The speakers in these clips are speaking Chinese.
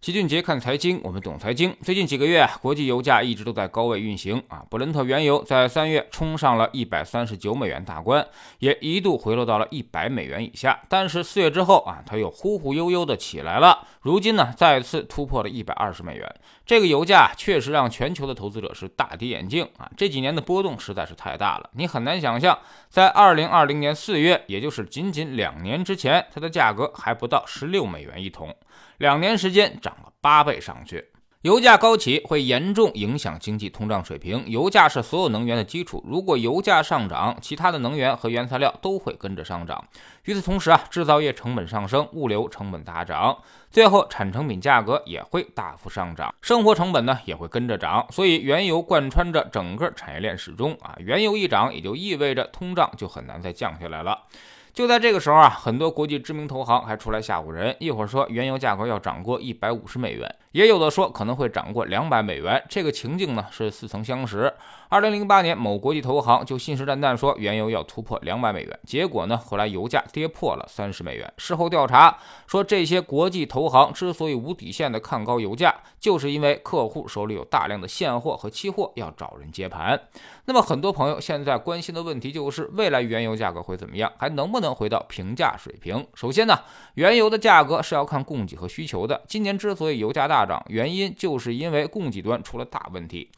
齐俊杰看财经，我们懂财经。最近几个月，国际油价一直都在高位运行啊。布伦特原油在三月冲上了一百三十九美元大关，也一度回落到了一百美元以下。但是四月之后啊，它又忽忽悠悠的起来了。如今呢，再次突破了一百二十美元。这个油价确实让全球的投资者是大跌眼镜啊。这几年的波动实在是太大了，你很难想象，在二零二零年四月，也就是仅仅两年之前，它的价格还不到十六美元一桶。两年时间涨了八倍上去，油价高企会严重影响经济通胀水平。油价是所有能源的基础，如果油价上涨，其他的能源和原材料都会跟着上涨。与此同时啊，制造业成本上升，物流成本大涨，最后产成品价格也会大幅上涨，生活成本呢也会跟着涨。所以原油贯穿着整个产业链始终啊，原油一涨，也就意味着通胀就很难再降下来了。就在这个时候啊，很多国际知名投行还出来吓唬人，一会儿说原油价格要涨过一百五十美元，也有的说可能会涨过两百美元。这个情境呢是似曾相识。二零零八年，某国际投行就信誓旦旦说原油要突破两百美元，结果呢后来油价跌破了三十美元。事后调查说，这些国际投行之所以无底线的看高油价，就是因为客户手里有大量的现货和期货要找人接盘。那么很多朋友现在关心的问题就是，未来原油价格会怎么样？还能不能能回到平价水平？首先呢，原油的价格是要看供给和需求的。今年之所以油价大涨，原因就是因为供给端出了大问题。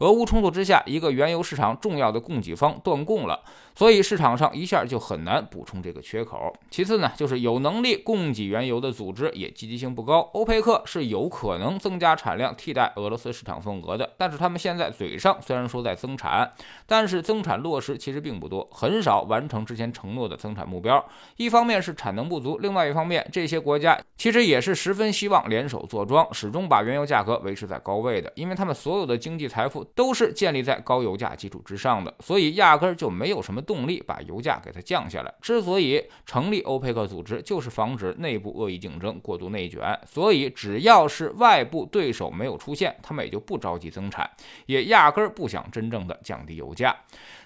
俄乌冲突之下，一个原油市场重要的供给方断供了，所以市场上一下就很难补充这个缺口。其次呢，就是有能力供给原油的组织也积极性不高。欧佩克是有可能增加产量替代俄罗斯市场份额的，但是他们现在嘴上虽然说在增产，但是增产落实其实并不多，很少完成之前承诺的增产目标。一方面是产能不足，另外一方面这些国家其实也是十分希望联手坐庄，始终把原油价格维持在高位的，因为他们所有的经济财富。都是建立在高油价基础之上的，所以压根儿就没有什么动力把油价给它降下来。之所以成立欧佩克组织，就是防止内部恶意竞争、过度内卷。所以只要是外部对手没有出现，他们也就不着急增产，也压根儿不想真正的降低油价。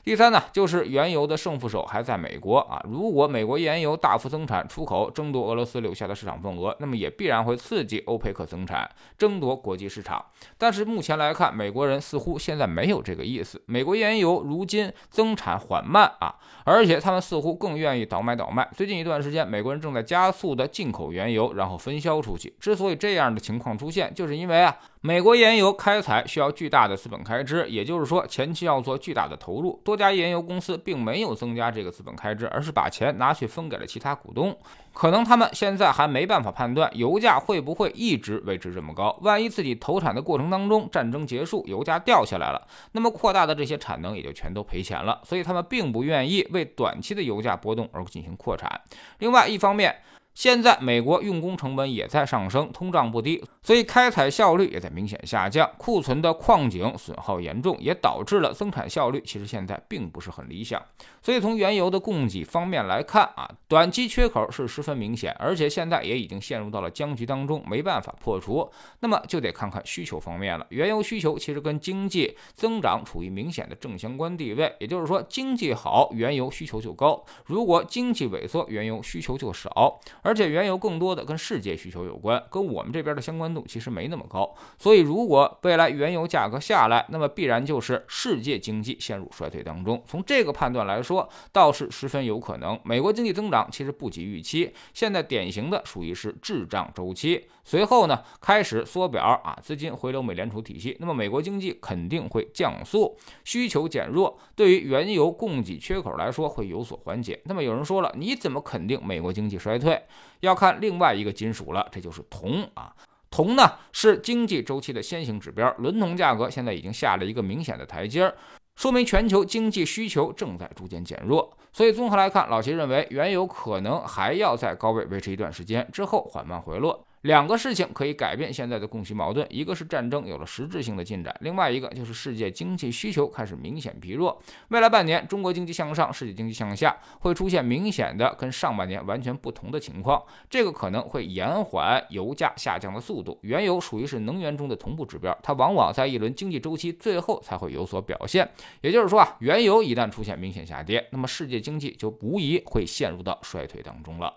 第三呢，就是原油的胜负手还在美国啊。如果美国原油大幅增产出口，争夺俄罗斯留下的市场份额，那么也必然会刺激欧佩克增产，争夺国际市场。但是目前来看，美国人似乎现在没有这个意思。美国原油如今增产缓慢啊，而且他们似乎更愿意倒买倒卖。最近一段时间，美国人正在加速的进口原油，然后分销出去。之所以这样的情况出现，就是因为啊。美国原油开采需要巨大的资本开支，也就是说前期要做巨大的投入。多家原油公司并没有增加这个资本开支，而是把钱拿去分给了其他股东。可能他们现在还没办法判断油价会不会一直维持这么高。万一自己投产的过程当中战争结束，油价掉下来了，那么扩大的这些产能也就全都赔钱了。所以他们并不愿意为短期的油价波动而进行扩产。另外一方面，现在美国用工成本也在上升，通胀不低，所以开采效率也在明显下降，库存的矿井损耗严重，也导致了增产效率其实现在并不是很理想。所以从原油的供给方面来看啊，短期缺口是十分明显，而且现在也已经陷入到了僵局当中，没办法破除。那么就得看看需求方面了。原油需求其实跟经济增长处于明显的正相关地位，也就是说经济好，原油需求就高；如果经济萎缩，原油需求就少。而且原油更多的跟世界需求有关，跟我们这边的相关度其实没那么高。所以如果未来原油价格下来，那么必然就是世界经济陷入衰退当中。从这个判断来说，倒是十分有可能。美国经济增长其实不及预期，现在典型的属于是滞胀周期。随后呢，开始缩表啊，资金回流美联储体系，那么美国经济肯定会降速，需求减弱，对于原油供给缺口来说会有所缓解。那么有人说了，你怎么肯定美国经济衰退？要看另外一个金属了，这就是铜啊。铜呢是经济周期的先行指标，伦铜价格现在已经下了一个明显的台阶儿，说明全球经济需求正在逐渐减弱。所以综合来看，老齐认为原油可能还要在高位维持一段时间，之后缓慢回落。两个事情可以改变现在的供需矛盾，一个是战争有了实质性的进展，另外一个就是世界经济需求开始明显疲弱。未来半年，中国经济向上，世界经济向下，会出现明显的跟上半年完全不同的情况，这个可能会延缓油价下降的速度。原油属于是能源中的同步指标，它往往在一轮经济周期最后才会有所表现。也就是说啊，原油一旦出现明显下跌，那么世界经济就无疑会陷入到衰退当中了。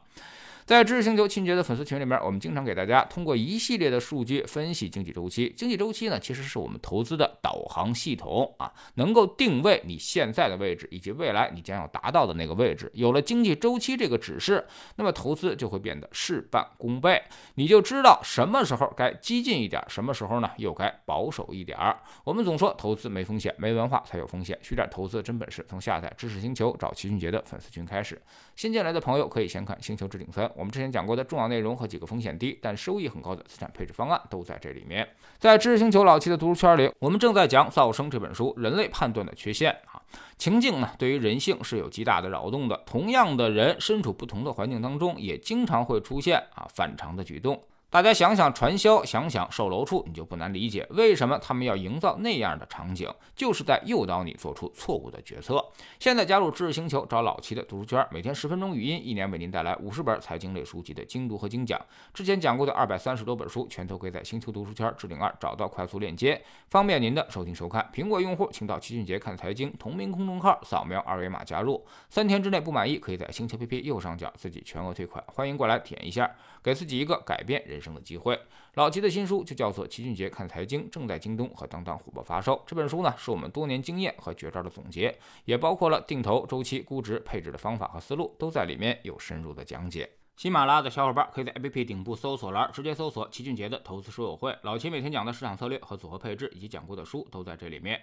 在知识星球秦杰的粉丝群里面，我们经常给大家通过一系列的数据分析经济周期。经济周期呢，其实是我们投资的导航系统啊，能够定位你现在的位置以及未来你将要达到的那个位置。有了经济周期这个指示，那么投资就会变得事半功倍，你就知道什么时候该激进一点，什么时候呢又该保守一点儿。我们总说投资没风险，没文化才有风险。学点投资真本事，从下载知识星球找齐俊杰的粉丝群开始。新进来的朋友可以先看《星球置顶三》。我们之前讲过的重要内容和几个风险低但收益很高的资产配置方案都在这里面。在知识星球老七的读书圈里，我们正在讲《噪声》这本书，人类判断的缺陷啊，情境呢对于人性是有极大的扰动的。同样的人身处不同的环境当中，也经常会出现啊反常的举动。大家想想传销，想想售楼处，你就不难理解为什么他们要营造那样的场景，就是在诱导你做出错误的决策。现在加入知识星球，找老齐的读书圈，每天十分钟语音，一年为您带来五十本财经类书籍的精读和精讲。之前讲过的二百三十多本书，全都可以在星球读书圈置顶二找到快速链接，方便您的收听收看。苹果用户请到齐俊杰看财经同名公众号，扫描二维码加入。三天之内不满意，可以在星球 APP 右上角自己全额退款。欢迎过来体验一下，给自己一个改变人。人生的机会，老齐的新书就叫做《齐俊杰看财经》，正在京东和当当火爆发售。这本书呢，是我们多年经验和绝招的总结，也包括了定投、周期、估值、配置的方法和思路，都在里面有深入的讲解。喜马拉雅的小伙伴可以在 APP 顶部搜索栏直接搜索齐俊杰的投资书友会，老齐每天讲的市场策略和组合配置，以及讲过的书都在这里面。